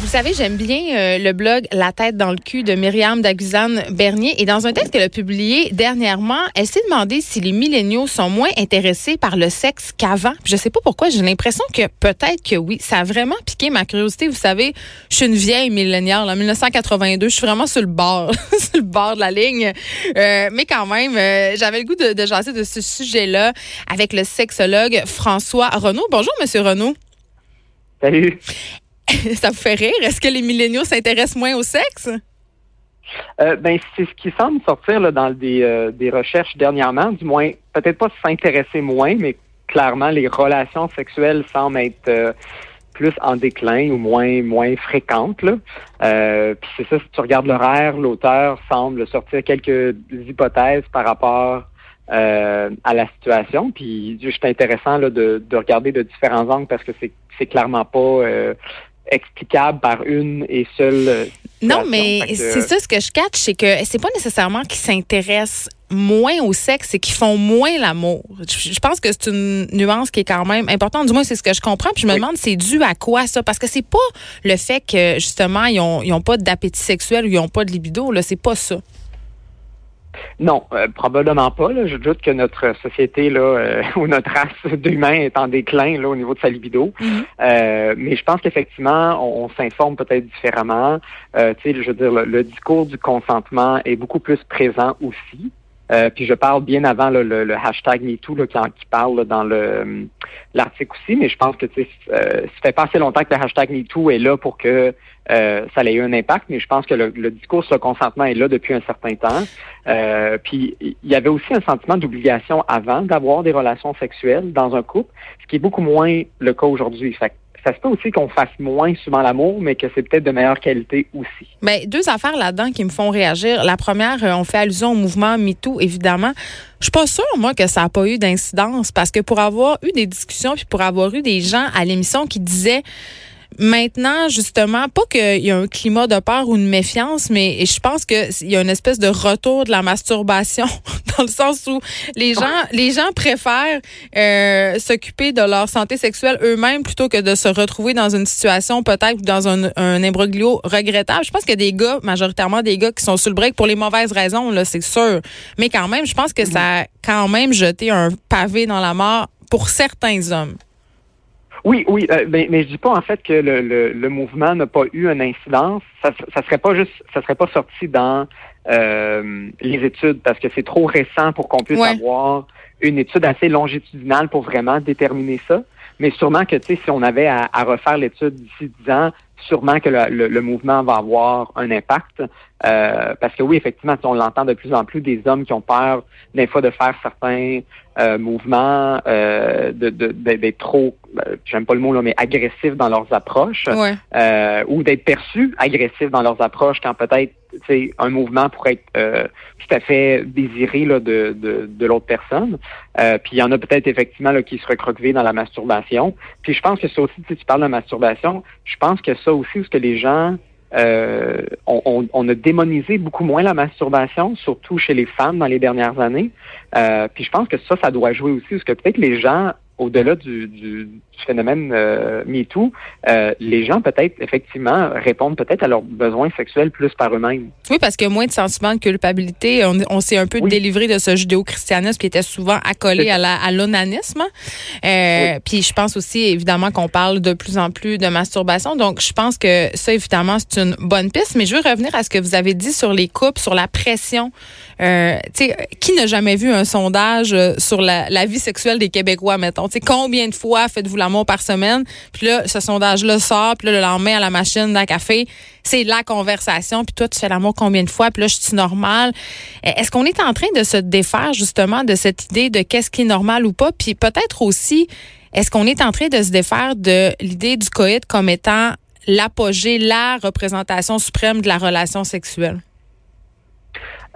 Vous savez, j'aime bien euh, le blog La tête dans le cul de Myriam Daguzane Bernier. Et dans un texte qu'elle a publié dernièrement, elle s'est demandé si les milléniaux sont moins intéressés par le sexe qu'avant. Je sais pas pourquoi, j'ai l'impression que peut-être que oui. Ça a vraiment piqué ma curiosité. Vous savez, je suis une vieille milléniale. En 1982, je suis vraiment sur le bord, sur le bord de la ligne. Euh, mais quand même, euh, j'avais le goût de, de jaser de ce sujet-là avec le sexologue François Renaud. Bonjour, Monsieur Renaud. Salut. ça vous fait rire? Est-ce que les milléniaux s'intéressent moins au sexe? Euh, ben, c'est ce qui semble sortir dans des, euh, des recherches dernièrement, du moins, peut-être pas s'intéresser moins, mais clairement, les relations sexuelles semblent être euh, plus en déclin ou moins moins fréquentes. Là. Puis c'est ça, si tu regardes l'horaire, l'auteur semble sortir quelques hypothèses par rapport à la situation. Puis juste intéressant de regarder de différents angles parce que c'est c'est clairement pas explicable par une et seule. Euh, non, mais c'est ça ce que je catch, c'est que c'est pas nécessairement qu'ils s'intéressent moins au sexe, c'est qu'ils font moins l'amour. Je pense que c'est une nuance qui est quand même importante. Du moins, c'est ce que je comprends. Puis je me demande, c'est dû à quoi ça? Parce que c'est pas le fait que, justement, ils ont, ils ont pas d'appétit sexuel ou ils ont pas de libido. Là, c'est pas ça. Non, euh, probablement pas. Je doute que notre société là, euh, ou notre race d'humains est en déclin là, au niveau de sa libido. Mhm. Euh, mais je pense qu'effectivement, on, s'informe peut-être différemment. tu sais, je veux dire, le, discours du consentement est beaucoup plus présent aussi. Puis je parle bien avant le, hashtag MeToo là, qui, qui parle dans le l'article aussi, mais je pense que tu sais, ça fait pas assez longtemps que le hashtag MeToo est là pour que euh, ça a eu un impact, mais je pense que le, discours sur le consentement est là depuis un certain temps. Euh, puis il y avait aussi un sentiment d'obligation avant d'avoir des relations sexuelles dans un couple, ce qui est beaucoup moins le cas aujourd'hui. Ça se peut aussi qu'on fasse moins souvent l'amour, mais que c'est peut-être de meilleure qualité aussi. Mais deux affaires là-dedans qui me font réagir. La première, euh, on fait allusion au mouvement MeToo, évidemment. Je suis pas sûre, moi, que ça n'a pas eu d'incidence, parce que pour avoir eu des discussions, puis pour avoir eu des gens à l'émission qui disaient Maintenant, justement, pas qu'il y a un climat de peur ou de méfiance, mais je pense qu'il y a une espèce de retour de la masturbation, dans le sens où les gens, les gens préfèrent euh, s'occuper de leur santé sexuelle eux-mêmes plutôt que de se retrouver dans une situation peut-être dans un, un imbroglio regrettable. Je pense qu'il y a des gars, majoritairement des gars, qui sont sur le break pour les mauvaises raisons, là, c'est sûr. Mais quand même, je pense que ça a quand même jeté un pavé dans la mort pour certains hommes. Oui, oui, euh, mais, mais je dis pas en fait que le, le, mouvement n'a pas eu une incidence. Ça, ça serait pas juste, ça serait pas sorti dans euh, les études parce que c'est trop récent pour qu'on puisse avoir une étude assez longitudinale pour vraiment déterminer ça. Mais sûrement que, tu sais, si on avait à, à refaire l'étude d'ici dix ans, sûrement que le, le, mouvement va avoir un impact. Euh, parce que oui, effectivement, on l'entend de plus en plus des hommes qui ont peur des fois de faire certains euh, mouvements, euh, de, d'être trop, euh, j'aime pas le mot là, mais agressifs dans leurs approches, euh, ou d'être perçus agressifs dans leurs approches quand peut-être c'est un mouvement pourrait être euh, tout à fait désiré là, de, de, de l'autre personne. Euh, puis il y en a peut-être effectivement là, qui se recroquevillent dans la masturbation. Puis je pense que ça aussi, si tu parles de masturbation, je pense que ça aussi, ce que les gens euh, on, on, a démonisé beaucoup moins la masturbation, surtout chez les femmes dans les dernières années. Euh, puis je pense que ça, ça doit jouer aussi, parce que peut-être les gens au-delà du, du, phénomène euh, MeToo, euh, les gens peut-être effectivement répondent peut-être à leurs besoins sexuels plus par eux-mêmes. Oui, parce qu'il y a moins de sentiments de culpabilité. On, s'est un peu délivré de ce judéo-christianisme qui était souvent accolé à l'onanisme. Euh, Puis je pense aussi évidemment qu'on parle de plus en plus de masturbation. Donc je pense que ça évidemment c'est une bonne piste. Mais je veux revenir à ce que vous avez dit sur les couples, sur la pression. Euh, qui n'a jamais vu un sondage euh, sur la, la vie sexuelle des Québécois, mettons? combien de fois faites-vous par semaine? Puis là, ce sondage-là sort, puis là, le lendemain, à la machine d'un café, c'est la conversation. Puis toi, tu fais l'amour combien de fois? Puis là, je suis normal. Est-ce qu'on est en train de se défaire justement de cette idée de qu'est-ce qui est normal ou pas? Puis peut-être aussi, est-ce qu'on est en train de se défaire de l'idée du coït comme étant l'apogée, la représentation suprême de la relation sexuelle?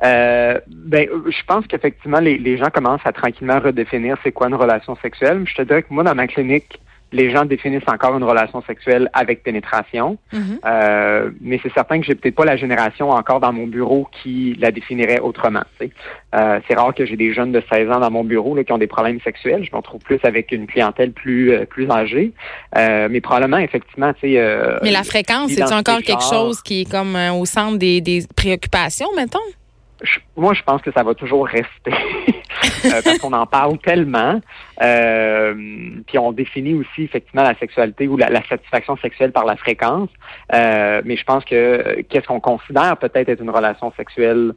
Euh, ben, je pense qu'effectivement, les, les, gens commencent à tranquillement redéfinir c'est quoi une relation sexuelle. Je te dirais que moi, dans ma clinique, les gens définissent encore une relation sexuelle avec pénétration. Mhm. Euh, mais c'est certain que j'ai peut-être pas la génération encore dans mon bureau qui la définirait autrement. Euh, c'est rare que j'ai des jeunes de 16 ans dans mon bureau là, qui ont des problèmes sexuels. Je m'en trouve plus avec une clientèle plus euh, plus âgée. Euh, mais probablement, effectivement, tu sais. Euh, mais la fréquence, c'est encore quelque chose qui est comme au centre des, des préoccupations, mettons? Moi, je pense que ça va toujours rester euh, parce qu'on en parle tellement. Euh, puis on définit aussi effectivement la sexualité ou la, satisfaction sexuelle par la fréquence. Euh, mais je pense que qu'est-ce qu'on considère peut-être être une relation sexuelle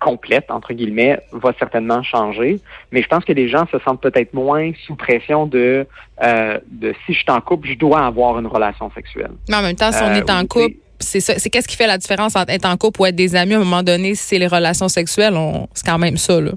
complète entre guillemets va certainement changer. Mais je pense que les gens se sentent peut-être moins sous pression de de si je suis en couple, je dois avoir une relation sexuelle. Mais en même temps, si on est en couple c'est ça. C'est qu'est-ce qui fait la différence entre être en couple ou être des amis? À un moment donné, si c'est les relations sexuelles, c'est quand même ça, là.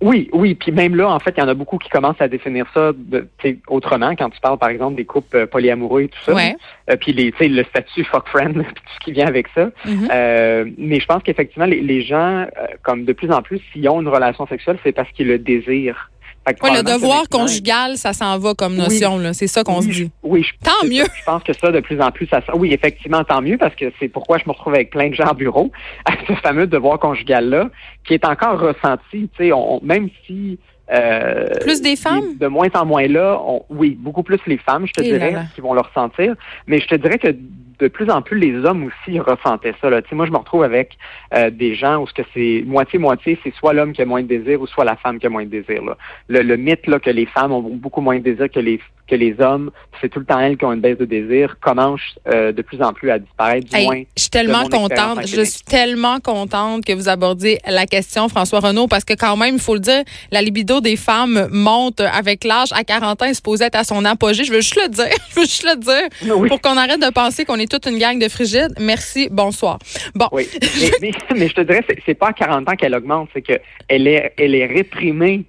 Oui, oui, puis même là, en fait, il y en a beaucoup qui commencent à définir ça de, autrement. Quand tu parles, par exemple, des couples euh, polyamoureux et tout ça, ouais. euh, puis les, le statut fuck friend, tout ce qui vient avec ça. Mm-hmm. euh, mais je pense qu'effectivement, les, les, gens, euh, comme de plus en plus, s'ils ont une relation sexuelle, c'est parce qu'ils le désirent le devoir conjugal, ça s'en va comme notion. C'est ça qu'on se dit. Oui, tant mieux. je pense que ça, de plus en plus, ça. Oui, effectivement, tant mieux, parce que c'est pourquoi je me retrouve avec plein de gens au bureau, à ce fameux devoir conjugal-là, qui est encore ressenti. On, même si. Euh, plus des femmes? De moins en moins là, oui, beaucoup plus les femmes, je te eh dirais, qui vont le ressentir. Mais je te dirais que de plus en plus, les hommes aussi ressentaient ça. Là. moi, je me retrouve avec euh, des gens où ce que c'est moitié-moitié, c'est soit l'homme qui a moins de désir ou soit la femme qui a moins de désir. Là. Le, le mythe là, que les femmes ont beaucoup moins de désir que les que les hommes, c'est tout le temps elles qui ont une baisse de désir, commence euh, de plus en plus à disparaître. Du moins, je suis tellement contente. Je suis tellement contente que vous abordiez la question, François Renaud, parce que quand même, il faut le dire, la libido des femmes monte avec l'âge. À 40 ans, il se posait à son apogée. Je veux juste le dire. Je veux juste le dire. Pour qu'on arrête de penser qu'on est toute une gang de frigides. Merci. Bonsoir. Bon. Oui. Mais, mais, je te dirais, c'est pas à 40 ans qu'elle augmente, c'est qu'elle est, elle est réprimée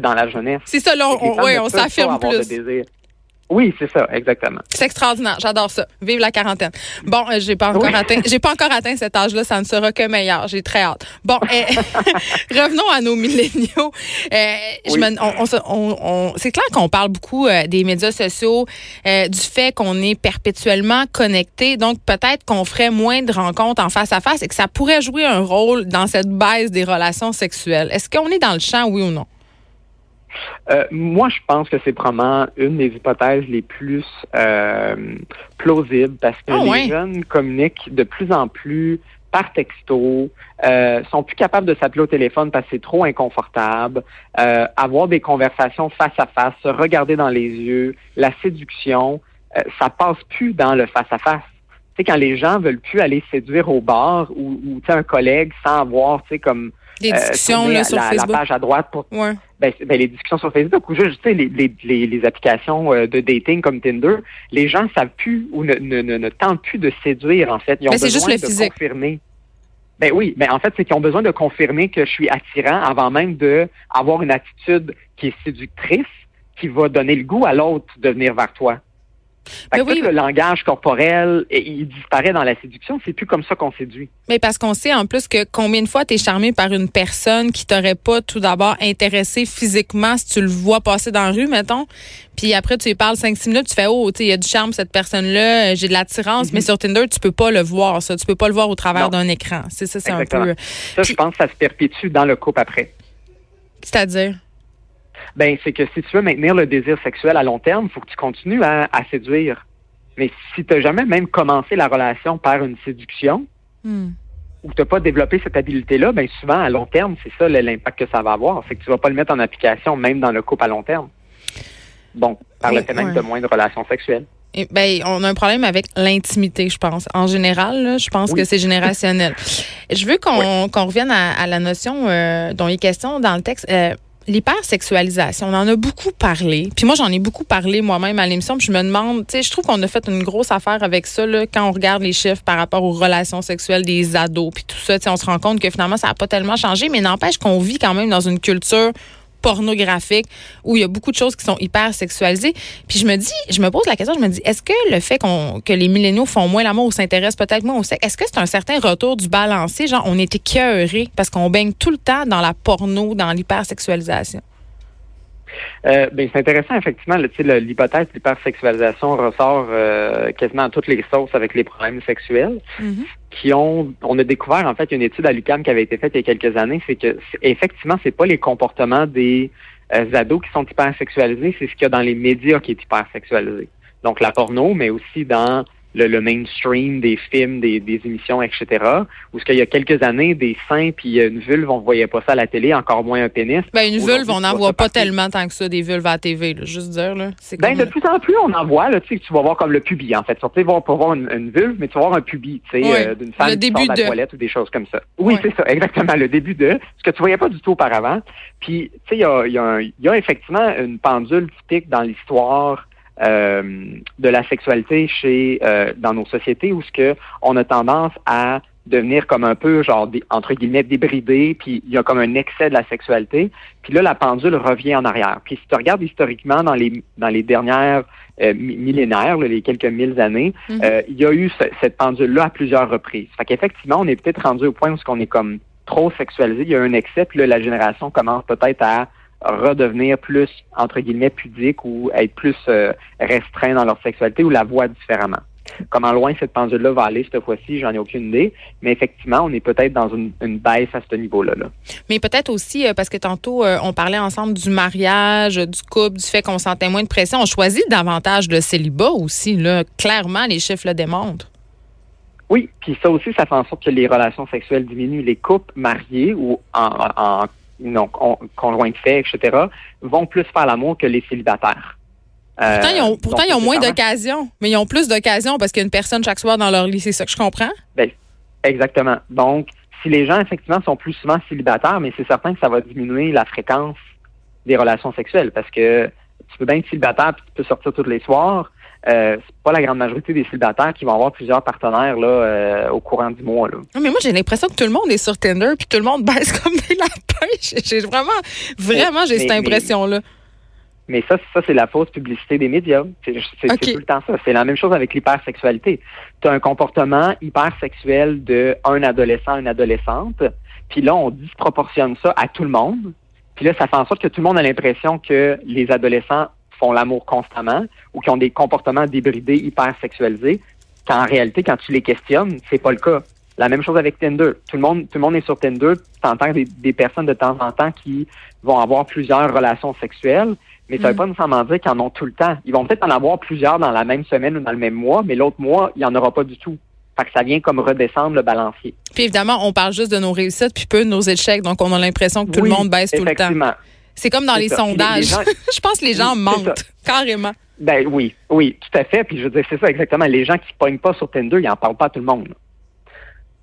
dans la jeunesse. C'est ça, là, on, oui, on s'affirme plus. Oui, c'est ça, exactement. C'est extraordinaire, j'adore ça. Vive la quarantaine. Bon, euh, j'ai pas encore atteint, j'ai pas encore atteint cet âge-là, ça ne sera que meilleur. J'ai très hâte. Bon, euh, revenons à nos milléniaux. Euh, on, c'est clair qu'on parle beaucoup des médias sociaux, du fait qu'on est perpétuellement connecté, donc peut-être qu'on ferait moins de rencontres en face à face et que ça pourrait jouer un rôle dans cette baisse des relations sexuelles. Est-ce qu'on est dans le champ, oui ou non? Euh, moi, je pense que c'est probablement une des hypothèses les plus euh, plausibles parce que ah les jeunes communiquent de plus en plus par texto, euh, sont plus capables de s'appeler au téléphone parce que c'est trop inconfortable, euh, avoir des conversations face à face, se regarder dans les yeux, la séduction, euh, ça passe plus dans le face à face. Tu sais, quand les gens veulent plus aller séduire au bar ou, un collègue sans avoir, tu sais, comme des discussions là, sur Facebook. La page à droite pour ouais. Ben, ben, les discussions sur Facebook ou juste tu sais, les, les, les, les, applications euh, de dating comme Tinder, les gens ne savent plus ou ne, ne, ne, tentent plus de séduire en fait. Ils ont ben, besoin juste de confirmer. Ben oui, mais ben, en fait, c'est qu'ils ont besoin de confirmer que je suis attirant avant même de avoir une attitude qui est séductrice, qui va donner le goût à l'autre de venir vers toi. Fait que le langage corporel, il disparaît dans la séduction. C'est plus comme ça qu'on séduit. Mais parce qu'on sait en plus que combien de fois tu es charmé par une personne qui t'aurait pas tout d'abord intéressé physiquement si tu le vois passer dans la rue, mettons. Puis après, tu lui parles 5-6 minutes, tu fais, oh, tu il y a du charme, cette personne-là, j'ai de l'attirance. Mais mhm. sur Tinder, tu peux pas le voir, ça. Tu peux pas le voir au travers d'un écran. C'est ça, c'est un peu. Ça, je pense que ça se perpétue dans le couple après. C'est-à-dire? Ben c'est que si tu veux maintenir le désir sexuel à long terme, il faut que tu continues à, séduire. Mais si tu n'as jamais même commencé la relation par une séduction, hmm. ou que tu n'as pas développé cette habileté-là, ben souvent à long terme, c'est ça l'impact que ça va avoir. C'est que tu vas pas le mettre en application même dans le couple à long terme. Bon, par le fait même de moins de relations sexuelles. Et ben, on a un problème avec l'intimité, je pense. En général, je pense que c'est générationnel. je veux qu'on revienne à, la notion euh, dont il est question dans le texte. Euh, l'hypersexualisation, on en a beaucoup parlé. Puis moi, j'en ai beaucoup parlé moi-même à l'émission. Puis je me demande, tu sais, je trouve qu'on a fait une grosse affaire avec ça là, quand on regarde les chiffres par rapport aux relations sexuelles des ados. Puis tout ça, tu sais, on se rend compte que finalement, ça n'a pas tellement changé. Mais n'empêche qu'on vit quand même dans une culture pornographique où il y a beaucoup de choses qui sont hyper sexualisées. Puis je me dis, je me pose la question, je me dis, est-ce que le fait qu'on que les milléniaux font moins l'amour ou s'intéressent peut-être moins au sexe, est-ce que c'est un certain retour du balancier, genre on était écœurés parce qu'on baigne tout le temps dans la porno, dans l'hypersexualisation? Euh, ben, c'est intéressant, effectivement. L'hypothèse de l'hypersexualisation ressort euh, quasiment à toutes les sauces avec les problèmes sexuels. Mm-hmm. qui ont, on a découvert en fait une étude à l'UCAM qui avait été faite il y a quelques années, c'est que effectivement, c'est pas les comportements des euh, ados qui sont hypersexualisés, c'est ce qu'il y a dans les médias qui est hypersexualisé. Donc la porno, mais aussi dans le, mainstream des films, des, émissions, etc. Où ce qu'il y a quelques années, des seins puis une vulve, on ne voyait pas ça à la télé, encore moins un pénis. Ben, une vulve, on n'en voit pas tellement tant que ça, des vulves à la TV, là, juste dire. Là. Ben, de plus en plus, on en voit. Là, tu, sais, tu vas voir comme le pubis, en fait. Tu vas pas voir une, vulve, mais tu vas voir un pubis, tu sais, euh, d'une femme qui sort de la toilette ou des choses comme ça. Oui, c'est ça, exactement, le début de ce que tu voyais pas du tout auparavant. Puis, tu sais, il y a, y a effectivement une pendule typique dans l'histoire euh, de la sexualité chez euh, dans nos sociétés où ce que on a tendance à devenir comme un peu genre entre guillemets débridé, puis il y a comme un excès de la sexualité, puis là la pendule revient en arrière. Puis si tu regardes historiquement dans les dans les dernières euh, millénaires, les quelques mille années, mhm. il y a eu cette pendule là à plusieurs reprises. Fait qu'effectivement, on est peut-être rendu au point où on est comme trop sexualisé, il y a un excès, puis là la génération commence peut-être à redevenir plus, entre guillemets, pudique ou être plus euh, restreint dans leur sexualité ou la voix différemment. Comment loin cette pendule-là va aller cette fois-ci, j'en ai aucune idée. Mais effectivement, on est peut-être dans une, baisse à ce niveau-là. Mais peut-être aussi, euh, parce que tantôt, euh, on parlait ensemble du mariage, du couple, du fait qu'on sentait moins de pression. On choisit davantage le célibat aussi. Là. Clairement, les chiffres le démontrent. Oui, puis ça aussi, ça fait en sorte que les relations sexuelles diminuent. Les couples mariés ou en, en non, conjoints de fait, etc., vont plus faire l'amour que les célibataires. pourtant, ils ont, pourtant, ils ont moins d'occasions, mais ils ont plus d'occasions parce qu'il y a une personne chaque soir dans leur lit. C'est ça que je comprends? Ben, exactement. Donc, si les gens, effectivement, sont plus souvent célibataires, mais c'est certain que ça va diminuer la fréquence des relations sexuelles parce que tu peux bien être célibataire puis tu peux sortir tous les soirs, euh, c'est pas la grande majorité des célibataires qui vont avoir plusieurs partenaires là, euh, au courant du mois. Là. mais moi, j'ai l'impression que tout le monde est sur Tinder puis tout le monde baisse comme des lapins. J'ai vraiment, vraiment, j'ai cette impression-là. Mais, ça, ça c'est la fausse publicité des médias. C'est tout le temps ça. C'est la même chose avec l'hypersexualité. Tu as un comportement hypersexuel de un adolescent, une adolescente, puis là, on disproportionne ça à tout le monde. Puis là, ça fait en sorte que tout le monde a l'impression que les adolescents font l'amour constamment ou qui ont des comportements débridés, hyper sexualisés, qu'en réalité, quand tu les questionnes, c'est pas le cas. La même chose avec Tinder. Tout le monde, tout le monde est sur Tinder. Tu entends des, des, personnes de temps en temps qui vont avoir plusieurs relations sexuelles, mais ça ne veut mm. pas nécessairement dire qu'ils en ont tout le temps. Ils vont peut-être en avoir plusieurs dans la même semaine ou dans le même mois, mais l'autre mois, il n'y en aura pas du tout. Fait que ça vient comme redescendre le balancier. Puis évidemment, on parle juste de nos réussites puis peu de nos échecs, donc on a l'impression que tout le monde baisse tout le temps. C'est comme dans les sondages. je pense que les gens mentent, carrément. Ben oui, oui, tout à fait. Puis je veux dire, c'est ça exactement. Les gens qui ne pognent pas sur Tinder, ils n'en parlent pas à tout le monde.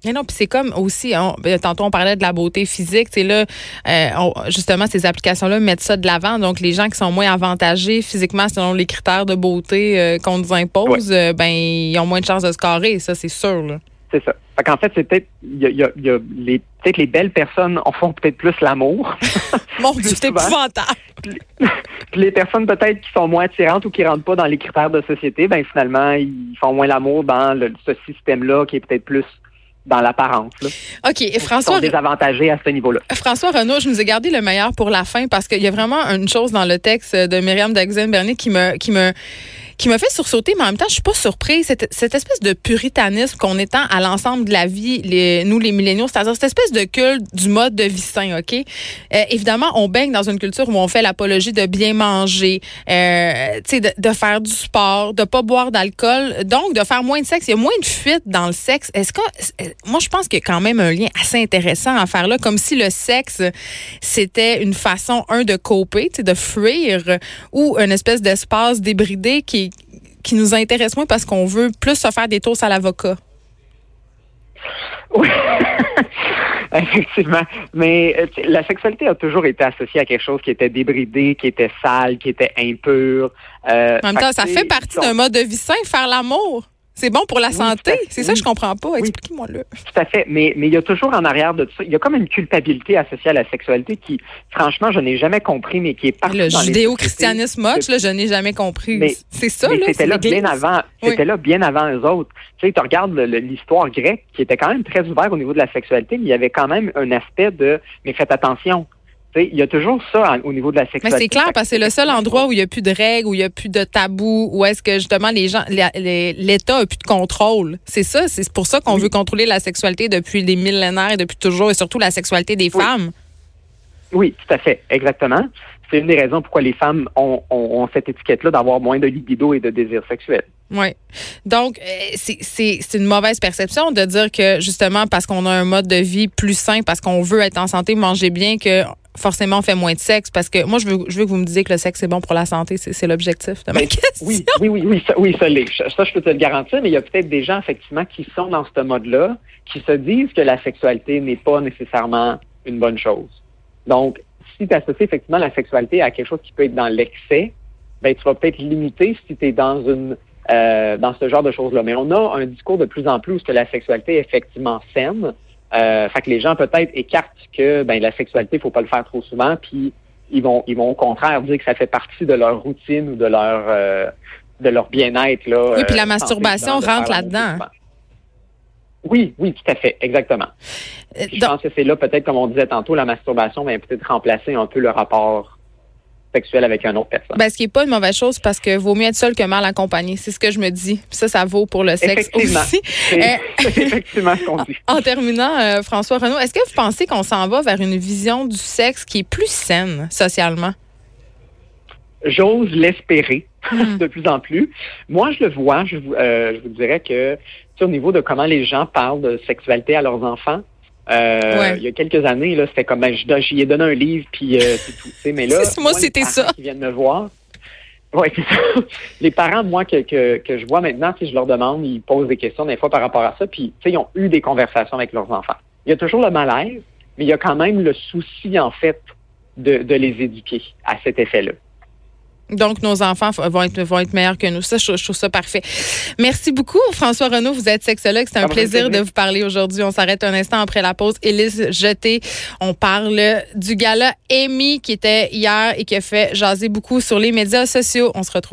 Mais non, puis c'est comme aussi, ben, tantôt on parlait de la beauté physique, tu là, euh, justement ces applications-là mettent ça de l'avant. Donc les gens qui sont moins avantagés physiquement selon les critères de beauté euh, qu'on nous impose, euh, ben ils ont moins de chances de se carrer, ça c'est sûr. Là. C'est ça. Fait qu'en fait, c'est peut-être, il y a, y a, les, peut-être les belles personnes en font peut-être plus l'amour. Mon Dieu, c'est épouvantable. Puis, les personnes peut-être qui sont moins attirantes ou qui rentrent pas dans les critères de société, ben finalement, ils font moins l'amour dans ce système-là qui est peut-être plus dans l'apparence. OK. François. Ils sont désavantagés à ce niveau-là. François Renaud, je nous ai gardé le meilleur pour la fin parce qu'il y a vraiment une chose dans le texte de Myriam Daxen-Bernier qui me, qui me, qui m'a fait sursauter, mais en même temps, je suis pas surprise. Cette, cette espèce de puritanisme qu'on étend à l'ensemble de la vie, les, nous, les milléniaux, c'est-à-dire cette espèce de culte du mode de vie sain, OK? Euh, évidemment, on baigne dans une culture où on fait l'apologie de bien manger, euh, de, de faire du sport, de pas boire d'alcool, donc de faire moins de sexe. Il y a moins de fuite dans le sexe. Est-ce que, moi, je pense qu'il y a quand même un lien assez intéressant à faire là, comme si le sexe, c'était une façon, un, de coper, de fuir, ou une espèce d'espace débridé qui qui, nous intéresse moins parce qu'on veut plus se faire des tours à l'avocat. Oui, effectivement. Mais euh, la sexualité a toujours été associée à quelque chose qui était débridé, qui était sale, qui était impur. Euh, en même temps, ça fait partie d'un mode de vie sain, faire l'amour. C'est bon pour la santé. C'est ça, je comprends pas. Expliquez-moi le. Tout à fait. Mais, mais il y a toujours en arrière de ça, il y a comme une culpabilité associée à la sexualité qui, franchement, je n'ai jamais compris, mais qui est partout Le judéo-christianisme moche, là, je n'ai jamais compris. C'est ça, mais C'était là bien avant. C'était là bien avant eux autres. Tu sais, tu regardes l'histoire grecque qui était quand même très ouverte au niveau de la sexualité, mais il y avait quand même un aspect de, mais faites attention il y a toujours ça au niveau de la sexualité. Mais c'est clair parce que c'est le seul endroit où il n'y a plus de règles, où il n'y a plus de tabous, où est-ce que justement les gens, l'État a plus de contrôle. C'est ça, c'est pour ça qu'on veut contrôler la sexualité depuis des millénaires et depuis toujours, et surtout la sexualité des femmes. Oui, tout à fait, exactement. C'est une des raisons pourquoi les femmes ont, cette étiquette-là d'avoir moins de libido et de désir sexuel. Oui. Donc, euh, c'est une mauvaise perception de dire que justement parce qu'on a un mode de vie plus sain, parce qu'on veut être en santé, manger bien, que forcément on fait moins de sexe parce que moi je veux je veux que vous me disiez que le sexe c'est bon pour la santé. C'est l'objectif de ma ben, question. Oui oui oui oui ça, oui ça l'est. Ça je peux te le garantir mais il y a peut-être des gens effectivement qui sont dans ce mode là qui se disent que la sexualité n'est pas nécessairement une bonne chose. Donc si tu associes effectivement la sexualité à quelque chose qui peut être dans l'excès ben tu vas peut-être limiter si tu es dans une euh, dans ce genre de choses là mais on a un discours de plus en plus que la sexualité est effectivement saine euh, fait que les gens peut-être écartent que ben la sexualité, faut pas le faire trop souvent, puis ils vont ils vont au contraire dire que ça fait partie de leur routine ou de leur euh, de leur bien-être là. Oui, puis la euh, masturbation rentre là-dedans. Oui, oui, tout à fait, exactement. Euh, je pense que c'est là peut-être comme on disait tantôt, la masturbation va peut-être remplacer un peu le rapport sexuel avec un autre personne. Ben, ce qui n'est pas une mauvaise chose parce que vaut mieux être seul que mal accompagné. C'est ce que je me dis. ça, ça vaut pour le sexe aussi. C'est euh, effectivement ce qu'on dit. En terminant, euh, François Renaud, est-ce que vous pensez qu'on s'en va vers une vision du sexe qui est plus saine socialement? J'ose l'espérer hmm. de plus en plus. Moi, je le vois. Je, euh, je vous dirais que au niveau de comment les gens parlent de sexualité à leurs enfants, euh, il y a quelques années, là, c'était comme, ben, j'y ai donné un livre, puis euh, c'est tout. Mais là, moi, c'était ça. Qui viennent me voir. Ouais, c'est ça. Les parents, moi, que, que, que je vois maintenant, si je leur demande, ils posent des questions des fois par rapport à ça, puis ils ont eu des conversations avec leurs enfants. Il y a toujours le malaise, mais il y a quand même le souci, en fait, de, de les éduquer à cet effet-là. Donc, nos enfants vont être, vont être meilleurs que nous. Ça, je, trouve ça parfait. Merci beaucoup, François Renaud. Vous êtes sexologue. C'est un plaisir de vous parler aujourd'hui. On s'arrête un instant après la pause. Élise Jeté, on parle du gala Amy qui était hier et qui a fait jaser beaucoup sur les médias sociaux. On se retrouve après